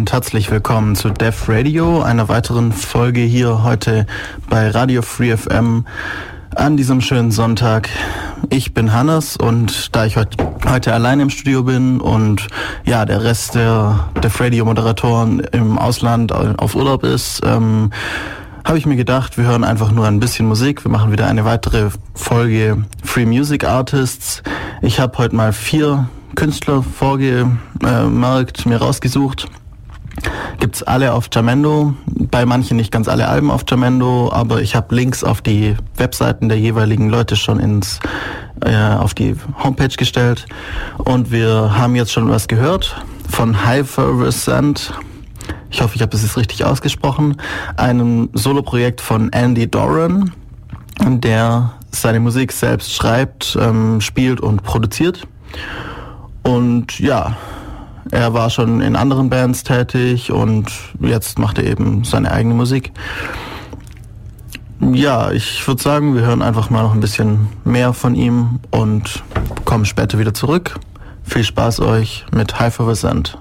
Und herzlich willkommen zu Def Radio, einer weiteren Folge hier heute bei Radio Free FM an diesem schönen Sonntag. Ich bin Hannes und da ich heute, heute allein im Studio bin und ja, der Rest der Def Radio Moderatoren im Ausland auf Urlaub ist, ähm, habe ich mir gedacht, wir hören einfach nur ein bisschen Musik. Wir machen wieder eine weitere Folge Free Music Artists. Ich habe heute mal vier Künstler vorgemerkt, mir rausgesucht Gibt's alle auf Jamendo, bei manchen nicht ganz alle Alben auf Jamendo, aber ich habe Links auf die Webseiten der jeweiligen Leute schon ins äh, auf die Homepage gestellt und wir haben jetzt schon was gehört von Hypervescent. Ich hoffe, ich habe das jetzt richtig ausgesprochen. Einem Soloprojekt von Andy Doran, der seine Musik selbst schreibt, ähm, spielt und produziert. Und ja, er war schon in anderen Bands tätig und jetzt macht er eben seine eigene Musik. Ja, ich würde sagen, wir hören einfach mal noch ein bisschen mehr von ihm und kommen später wieder zurück. Viel Spaß euch mit High for Sand.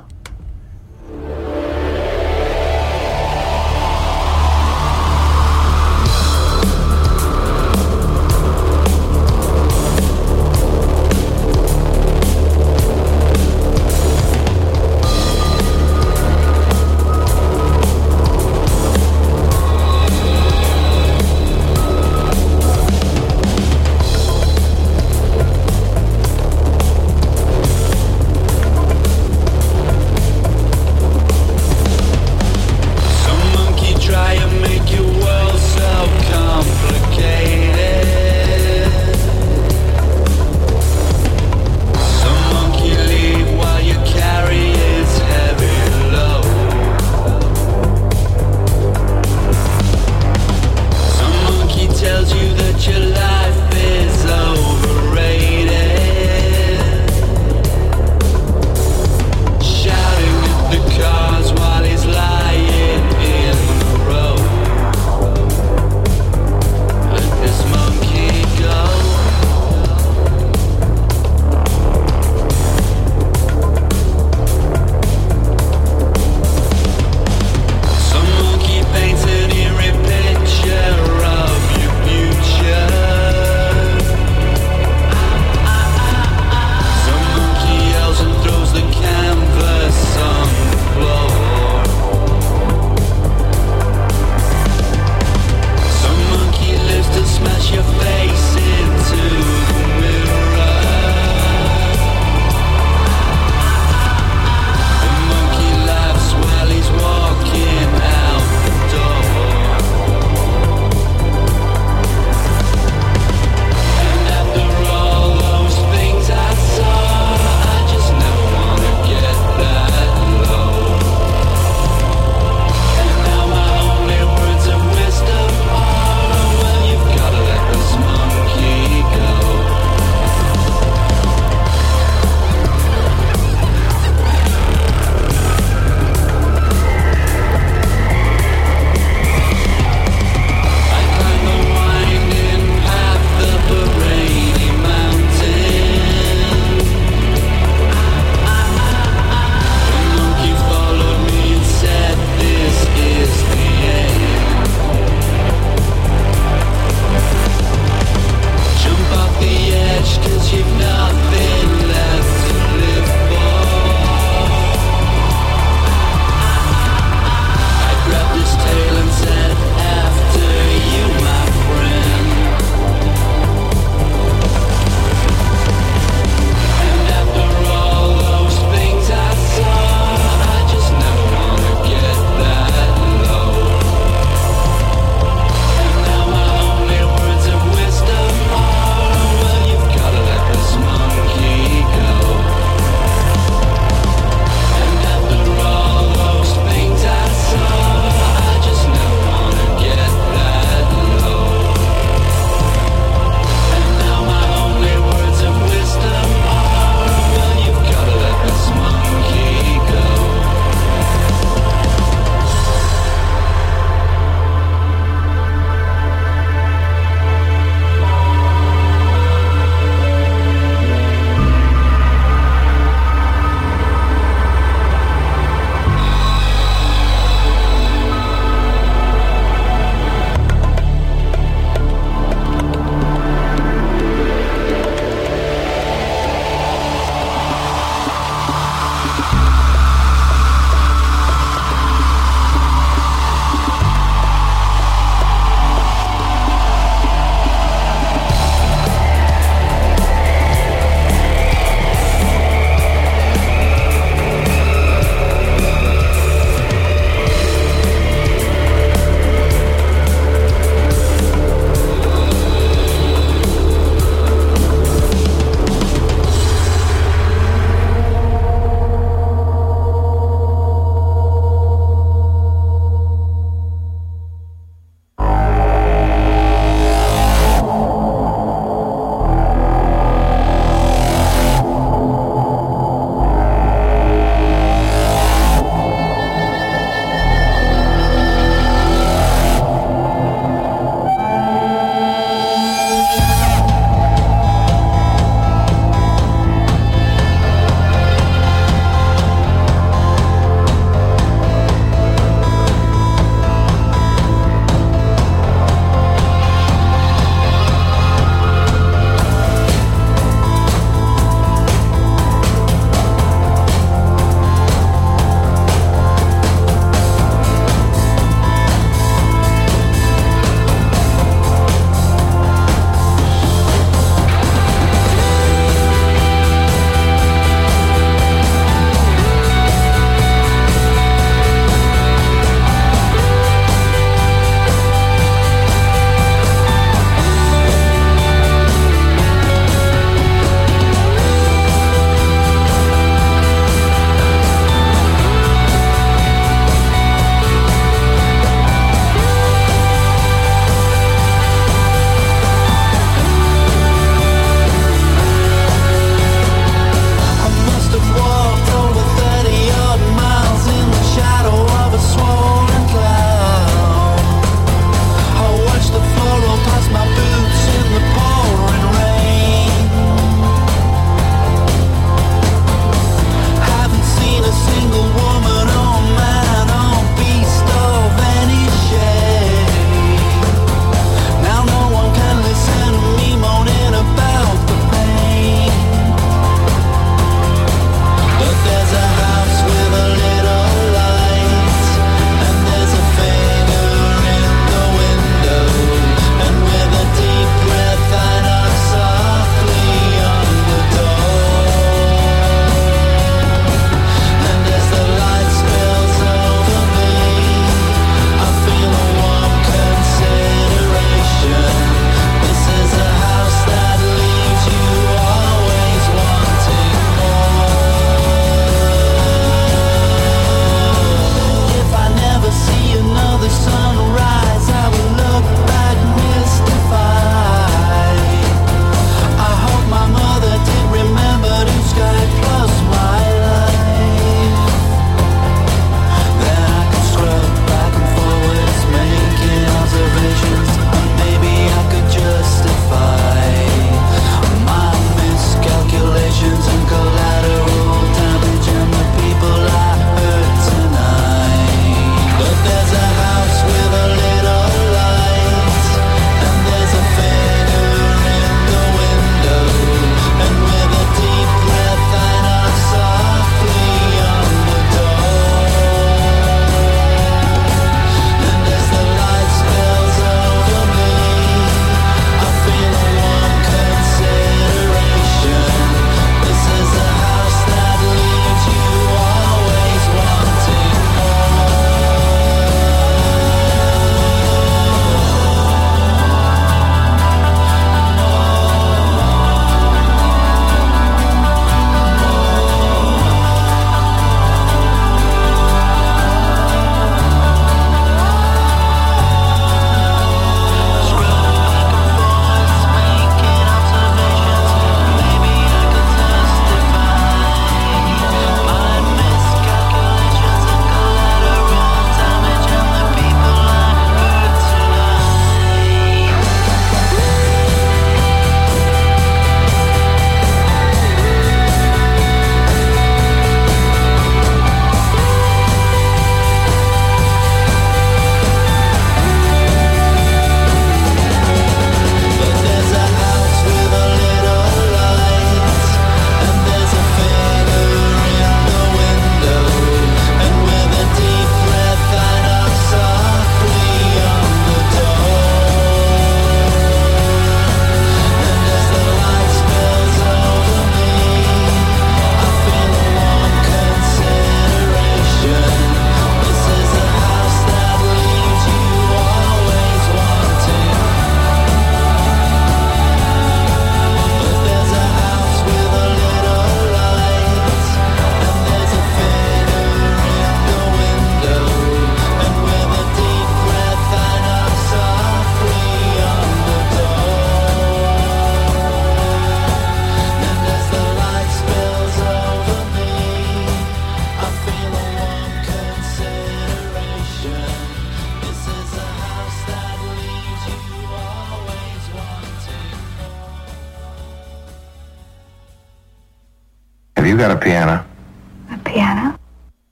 Piano.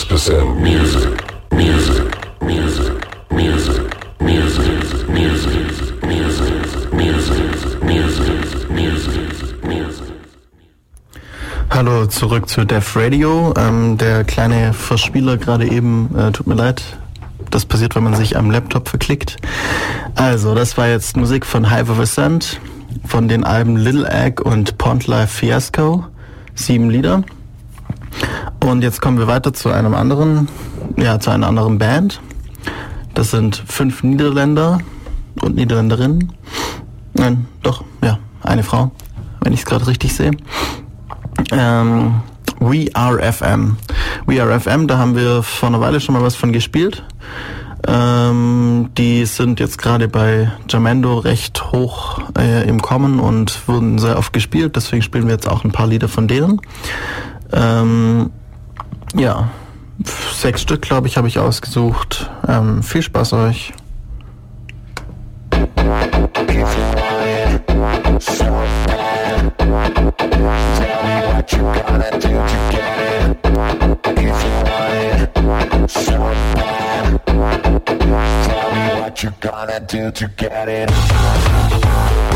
99.6% music, music, music, music, music, music, music, music, music, music, music, music. Hallo, zurück zu Def Radio. Ähm, der kleine Verspieler gerade eben, äh, tut mir leid, das passiert, wenn man sich am Laptop verklickt. Also, das war jetzt Musik von Hive of Ascent, von den Alben Little Egg und Pond Life Fiasco. Sieben Lieder. Und jetzt kommen wir weiter zu einem anderen, ja, zu einer anderen Band. Das sind fünf Niederländer und Niederländerinnen. Nein, doch, ja, eine Frau, wenn ich es gerade richtig sehe. Ähm, We Are FM. We Are FM, da haben wir vor einer Weile schon mal was von gespielt. Ähm, die sind jetzt gerade bei Jamendo recht hoch äh, im Kommen und wurden sehr oft gespielt, deswegen spielen wir jetzt auch ein paar Lieder von denen. Ähm, ja, sechs Stück, glaube ich, habe ich ausgesucht. Ähm, viel Spaß euch. You gonna do to get it?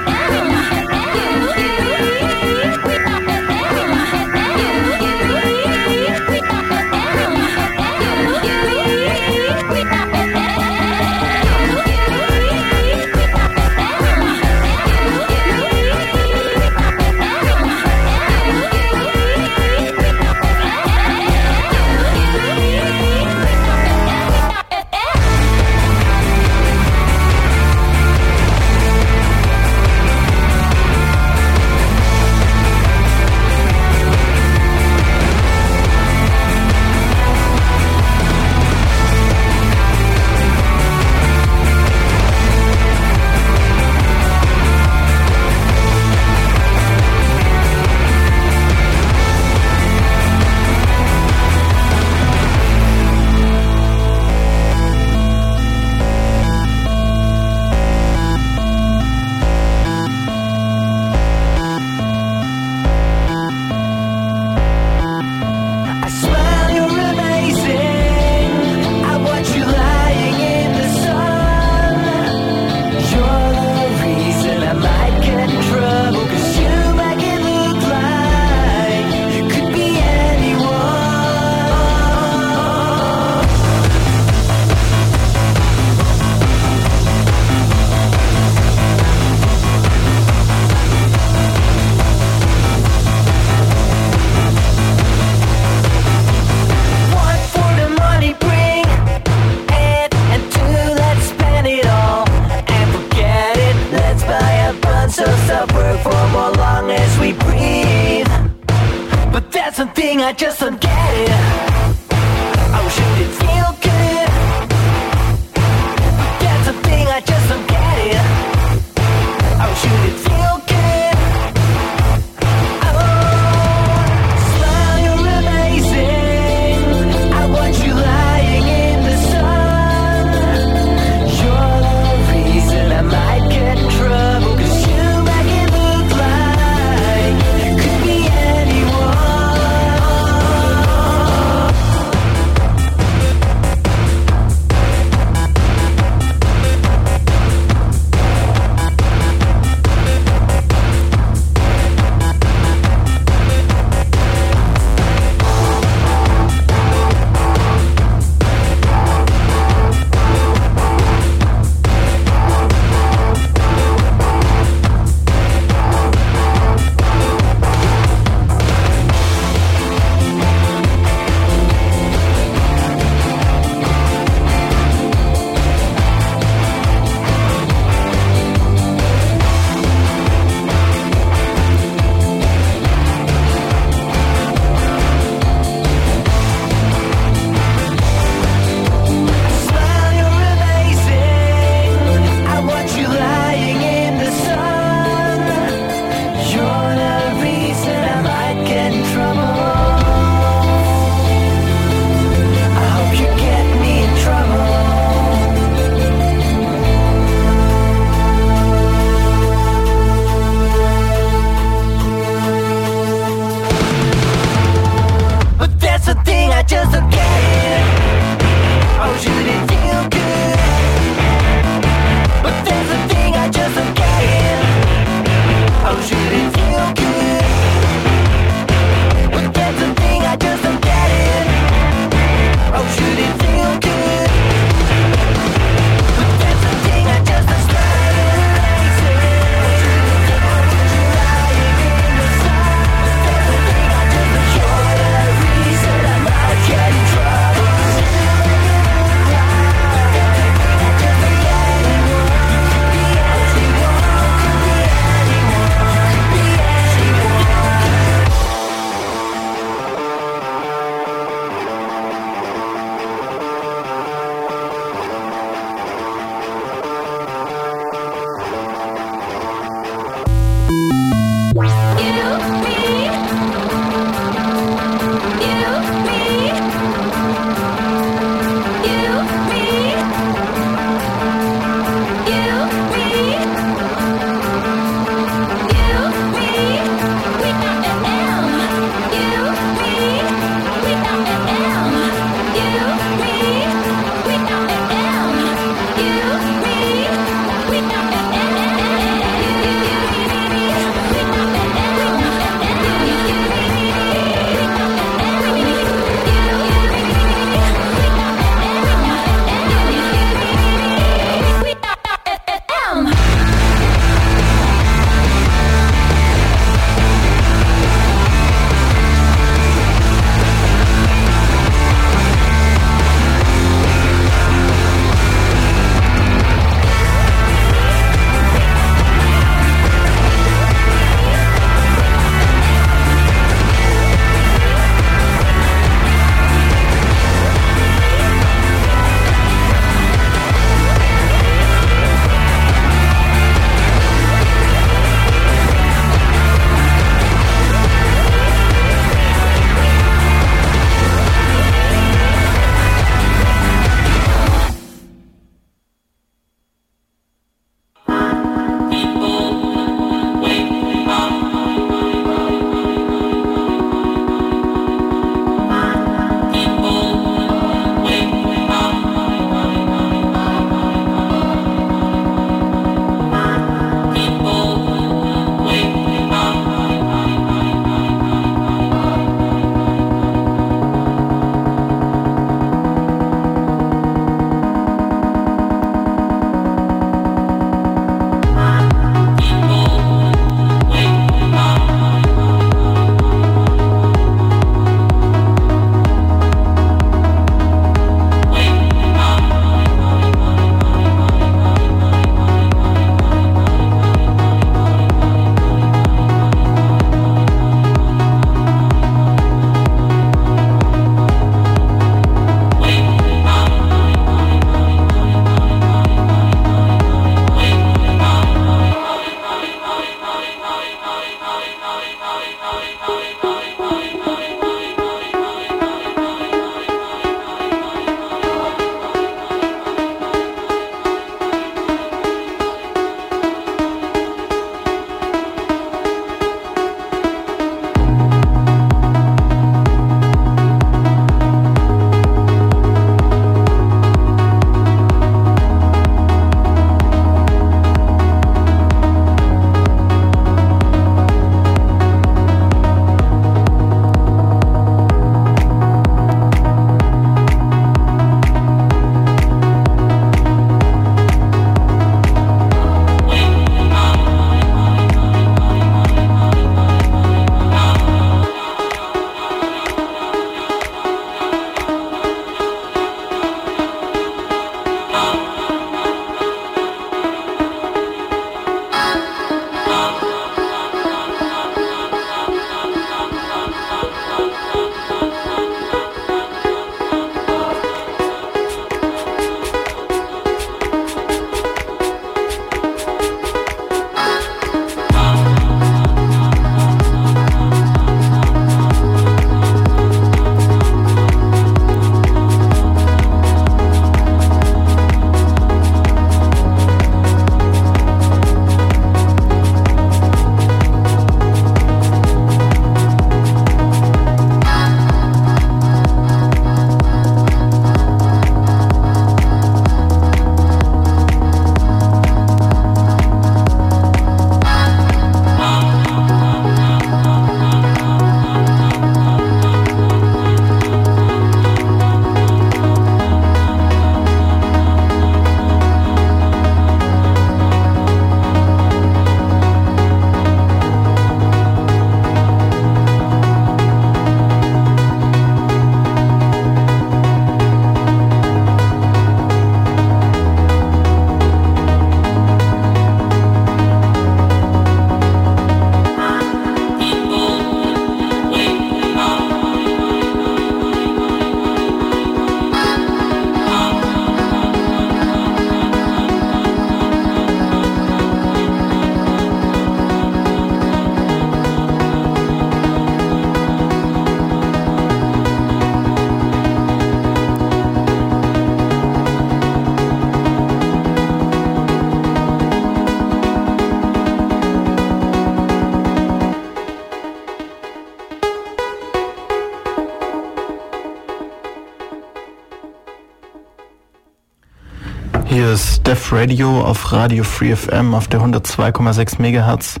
Hier ist Def Radio auf Radio Free FM auf der 102,6 MHz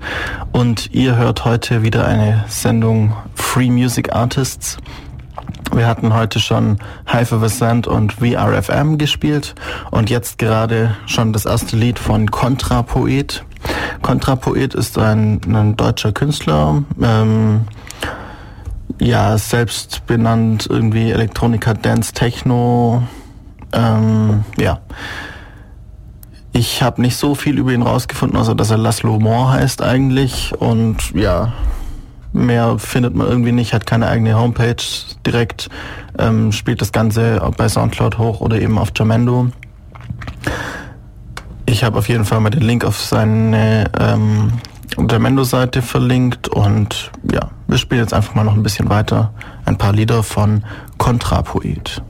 und ihr hört heute wieder eine Sendung Free Music Artists. Wir hatten heute schon the Sand und VRFM gespielt und jetzt gerade schon das erste Lied von Kontrapoet. Kontrapoet ist ein, ein deutscher Künstler, ähm, ja, selbst benannt irgendwie Elektronika, Dance, Techno, ähm, ja. Ich habe nicht so viel über ihn rausgefunden, außer dass er Laszlo Moore heißt eigentlich und ja, mehr findet man irgendwie nicht, hat keine eigene Homepage direkt, ähm, spielt das Ganze bei Soundcloud hoch oder eben auf Jamendo. Ich habe auf jeden Fall mal den Link auf seine ähm, Jamendo-Seite verlinkt und ja, wir spielen jetzt einfach mal noch ein bisschen weiter ein paar Lieder von Kontrapoet.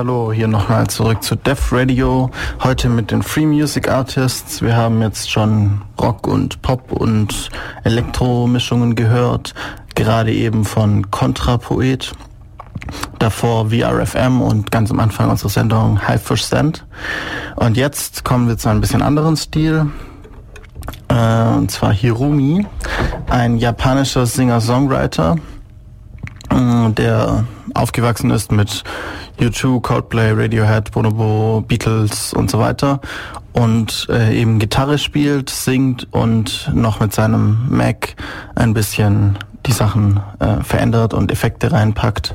Hallo, hier nochmal zurück zu Def Radio. Heute mit den Free Music Artists. Wir haben jetzt schon Rock und Pop und Elektromischungen gehört. Gerade eben von Kontrapoet. Davor VRFM und ganz am Anfang unserer Sendung High Percent. Und jetzt kommen wir zu einem bisschen anderen Stil. Äh, und zwar Hirumi, ein japanischer Singer-Songwriter, äh, der aufgewachsen ist mit U2, Coldplay, Radiohead, Bonobo, Beatles und so weiter und äh, eben Gitarre spielt, singt und noch mit seinem Mac ein bisschen die Sachen äh, verändert und Effekte reinpackt.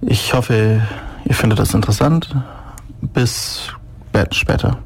Ich hoffe, ihr findet das interessant. Bis später.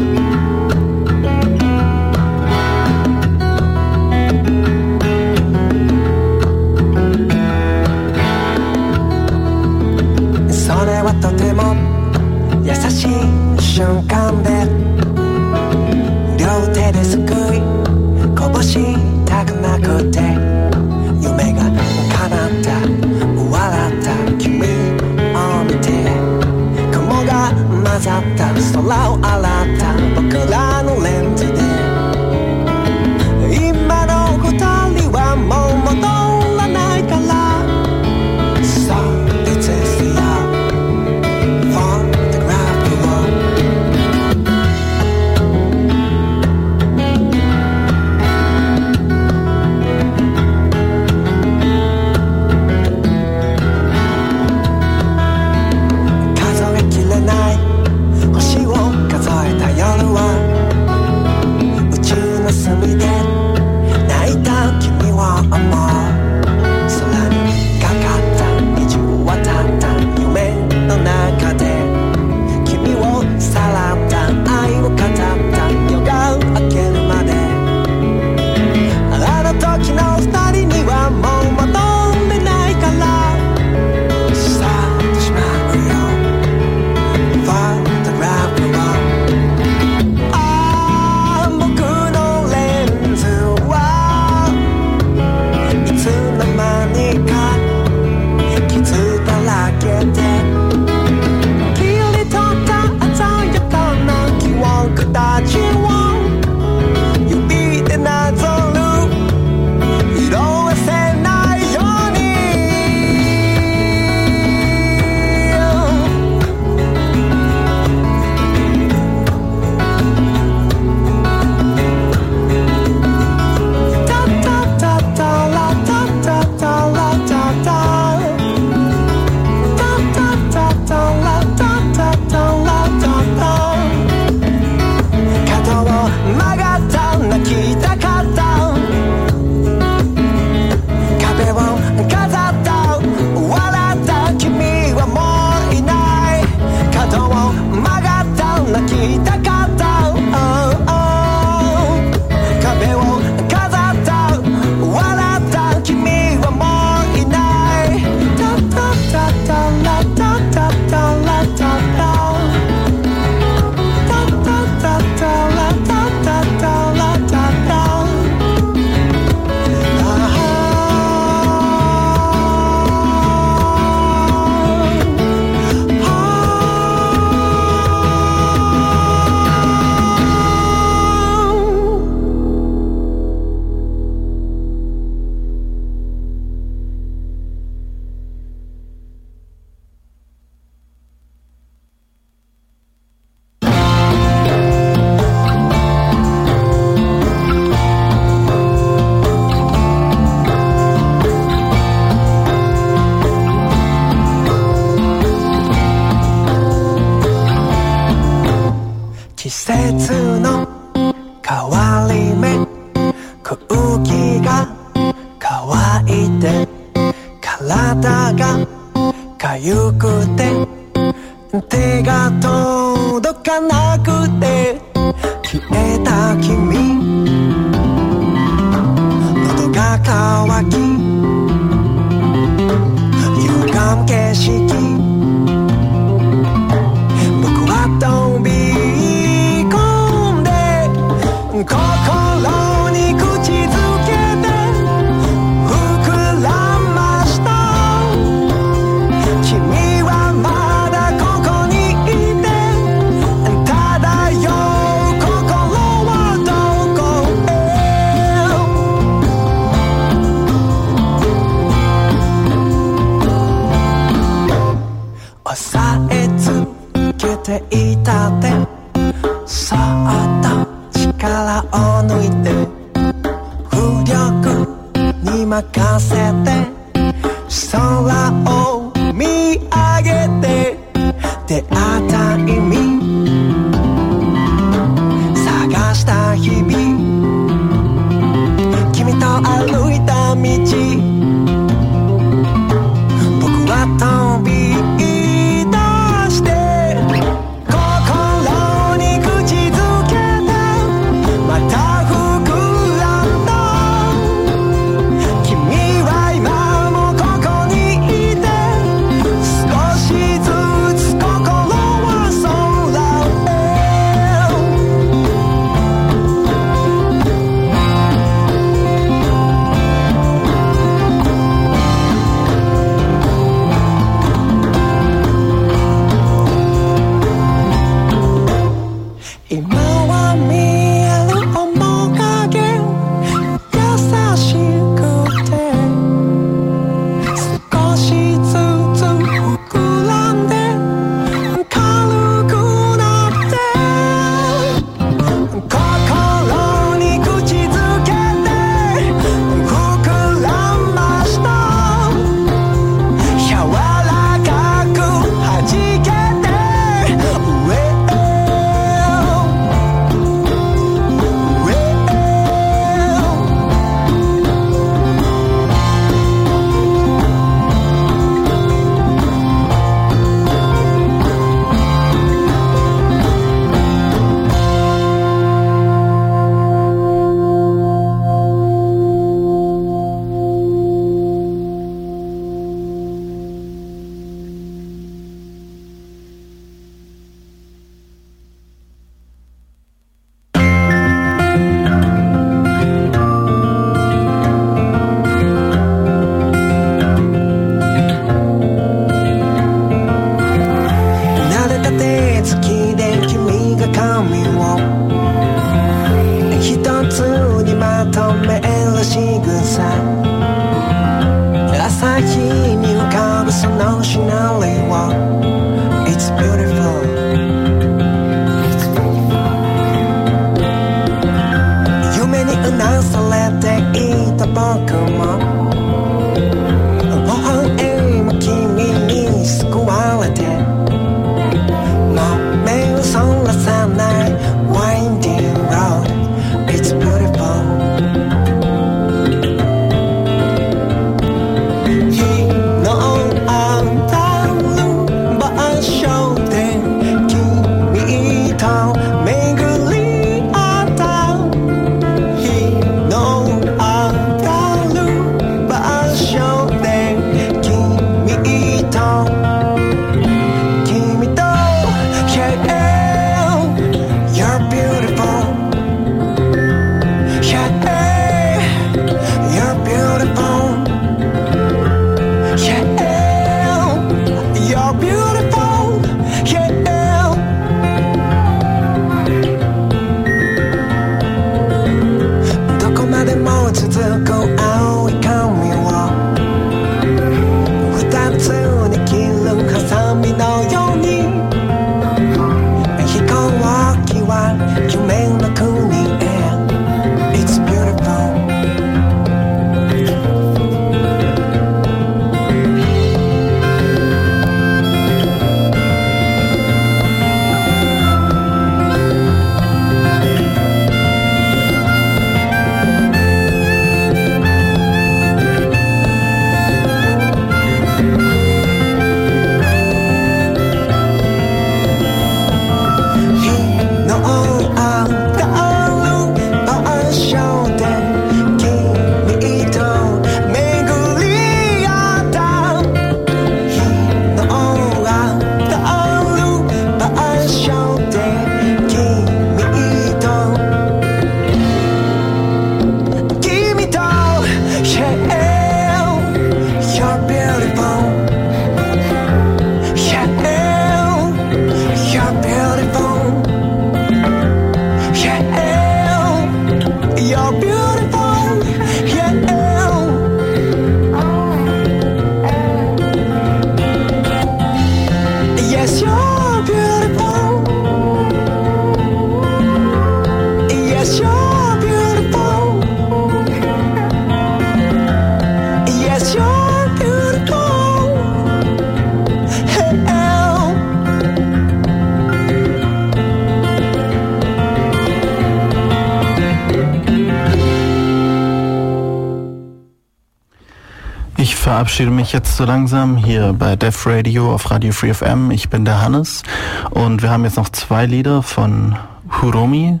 Verabschiede mich jetzt so langsam hier bei Def Radio auf Radio Free FM. Ich bin der Hannes und wir haben jetzt noch zwei Lieder von Huromi.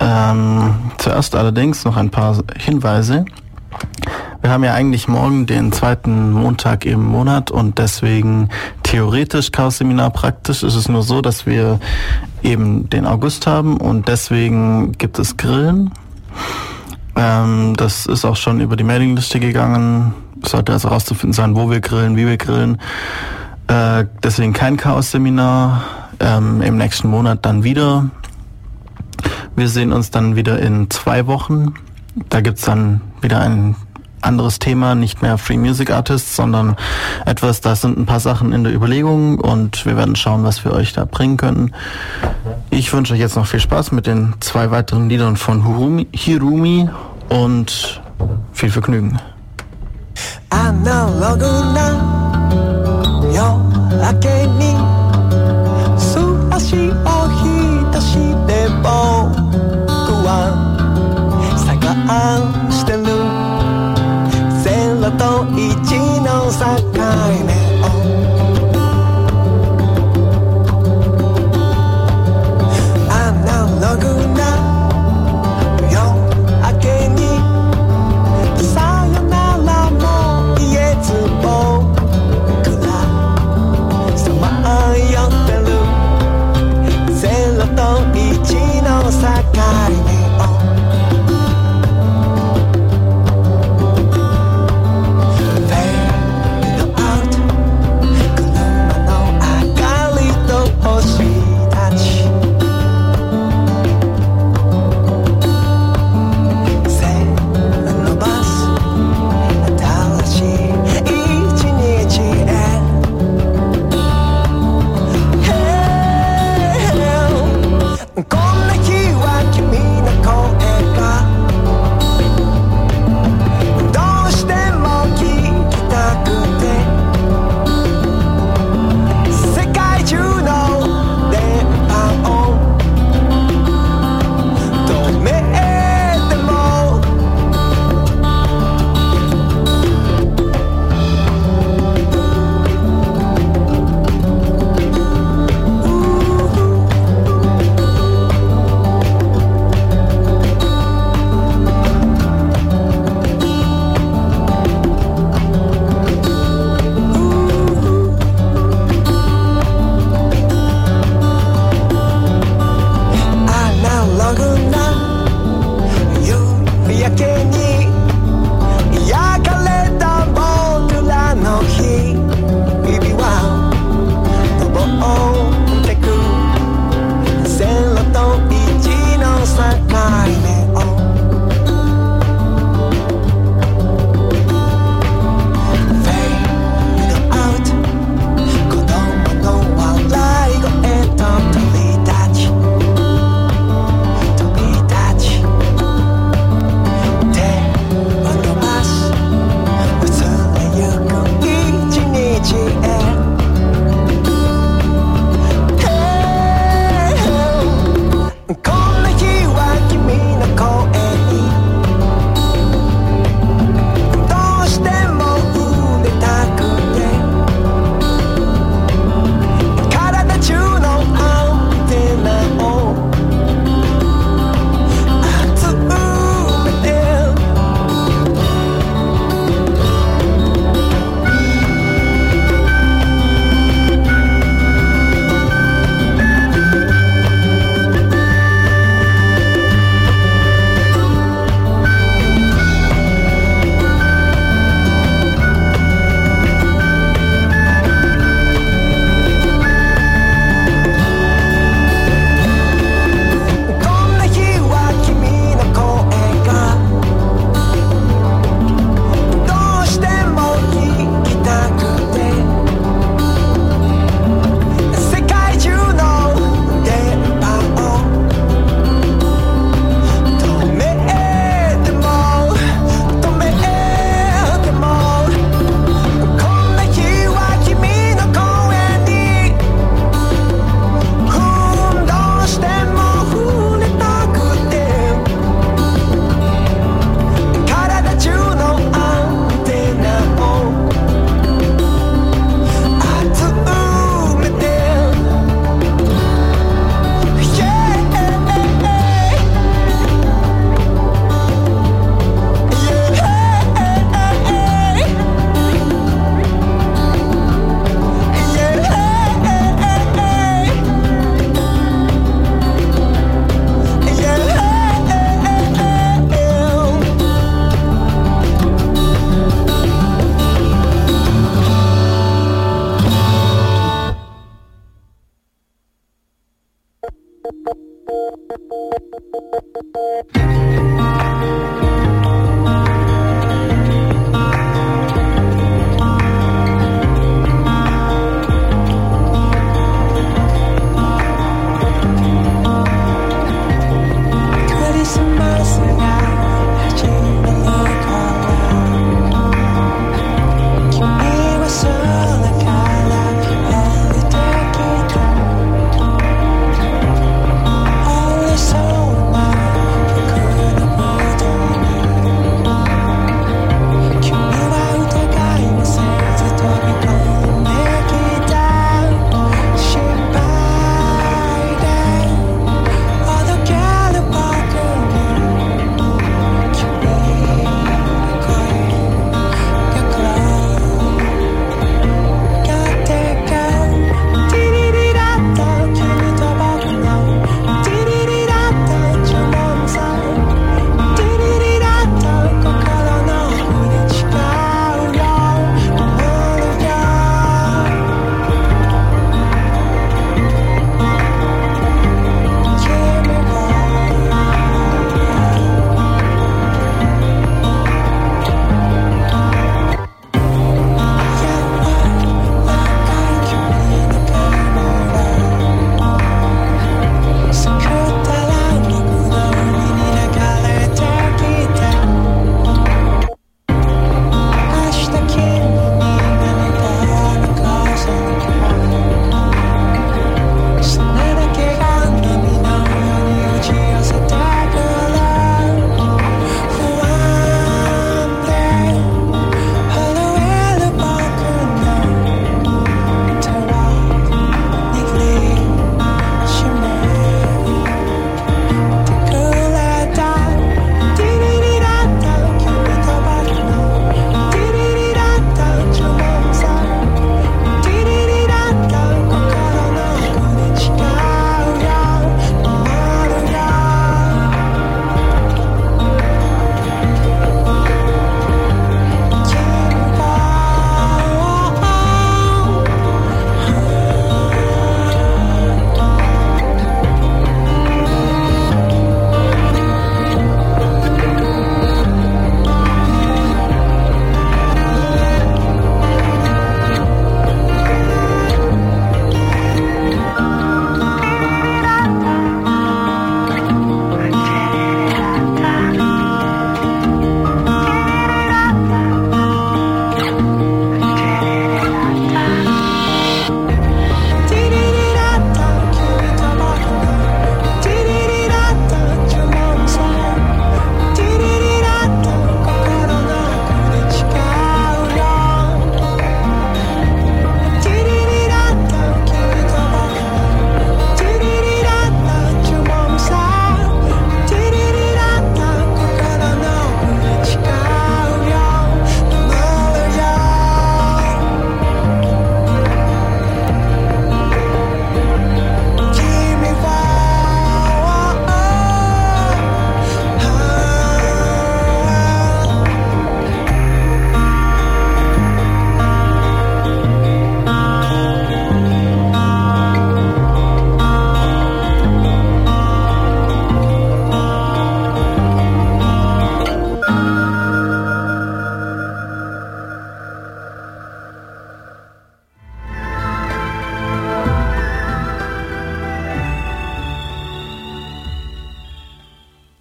Ähm, zuerst allerdings noch ein paar Hinweise. Wir haben ja eigentlich morgen den zweiten Montag im Monat und deswegen theoretisch Chaos-Seminar, praktisch ist es nur so, dass wir eben den August haben und deswegen gibt es Grillen. Ähm, das ist auch schon über die Mailingliste gegangen. Sollte also rauszufinden sein, wo wir grillen, wie wir grillen. Äh, deswegen kein Chaos-Seminar. Ähm, Im nächsten Monat dann wieder. Wir sehen uns dann wieder in zwei Wochen. Da gibt's dann wieder ein anderes Thema, nicht mehr Free Music Artists, sondern etwas, da sind ein paar Sachen in der Überlegung und wir werden schauen, was wir euch da bringen können. Ich wünsche euch jetzt noch viel Spaß mit den zwei weiteren Liedern von Hirumi und viel Vergnügen. アナログな夜明けに素足をひたして僕は探してる。ゼロと1の境目。